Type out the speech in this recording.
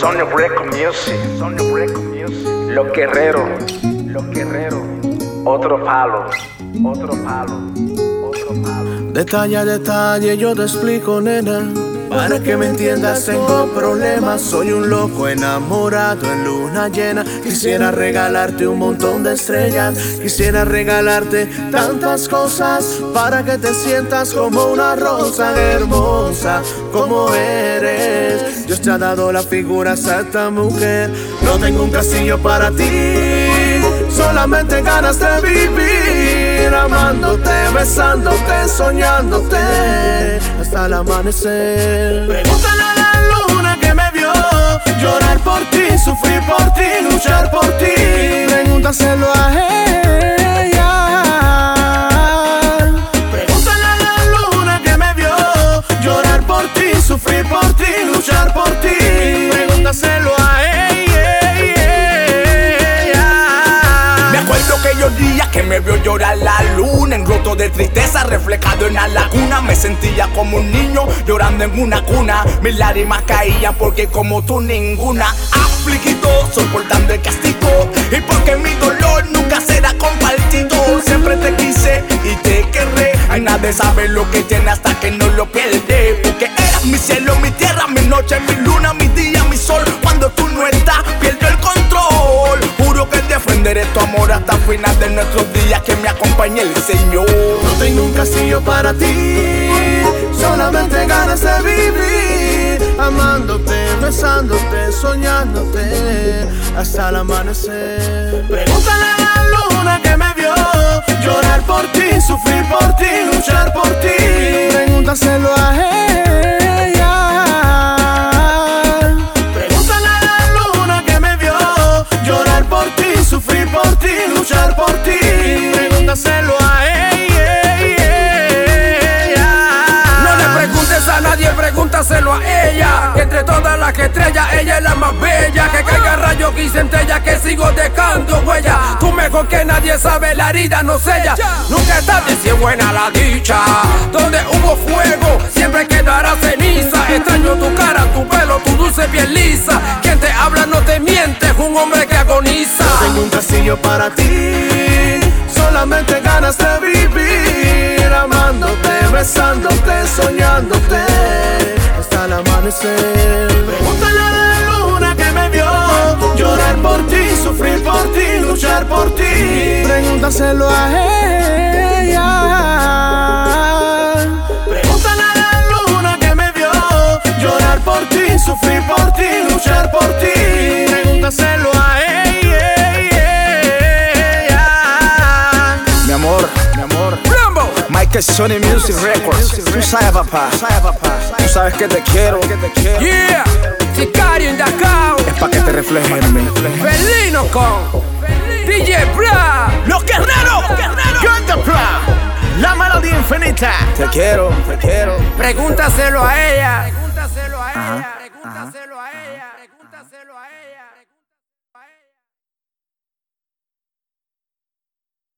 Sony Record Music, Sony Record Music. Los guerreros, los guerreros. Otro palo, otro palo, otro palo. Detalle a detalle yo te explico, nena. Para que me entiendas, tengo problemas. Soy un loco enamorado en luna llena. Quisiera regalarte un montón de estrellas. Quisiera regalarte tantas cosas para que te sientas como una rosa hermosa, como eres. Dios te ha dado la figura exacta, mujer. No tengo un castillo para ti, solamente ganas de vivir, amándote, besándote, soñándote hasta el amanecer. Pregúntale a la luna que me vio llorar la luna En roto de tristeza reflejado en la laguna. Me sentía como un niño llorando en una cuna. Mis lágrimas caían porque como tú ninguna. Afligido, soportando el castigo. Y porque mi dolor nunca será compartido. Siempre te quise y te querré. Ay, nadie sabe lo que tiene hasta que no lo pierde. Porque eras mi cielo, mi tierra, mi noche, mi luna, mi día, mi sol final de nuestros días Que me acompañe el Señor No tengo un castillo para ti, solamente ganas de vivir, amándote, besándote, soñándote hasta el amanecer. Pregúntale a la luna que me vio llorar por ti, sufrir por ti, pregúntaselo a ella. Que entre todas las estrellas, ella es la más bella. Que caiga rayo y centella, que sigo dejando huella. Tú mejor que nadie sabe, la herida no sella. Nunca es tarde si es buena la dicha. Donde hubo fuego, siempre quedará ceniza. Extraño tu cara, tu pelo, tu dulce piel lisa. Quien te habla no te miente, es un hombre que agoniza. Tengo un castillo para ti, solamente ganas de vivir, amándote, besándote, soñándote hasta el amanecer. Pregúntale a la luna que me vio llorar por ti, sufrir por ti, luchar por ti. Pregúntaselo a ella. Pregúntale Sony Music Records. Tú sabes, papá. Tú sabes que te quiero. Yeah, Sicario Indacao. Es pa' que te reflejes en mí. Felino con DJ Bra. Los guerreros. Canta Bra. La melodía infinita. Te quiero, te quiero. Pregúntaselo a ella. Pregúntaselo a ella. Pregúntaselo a ella. Pregúntaselo a ella.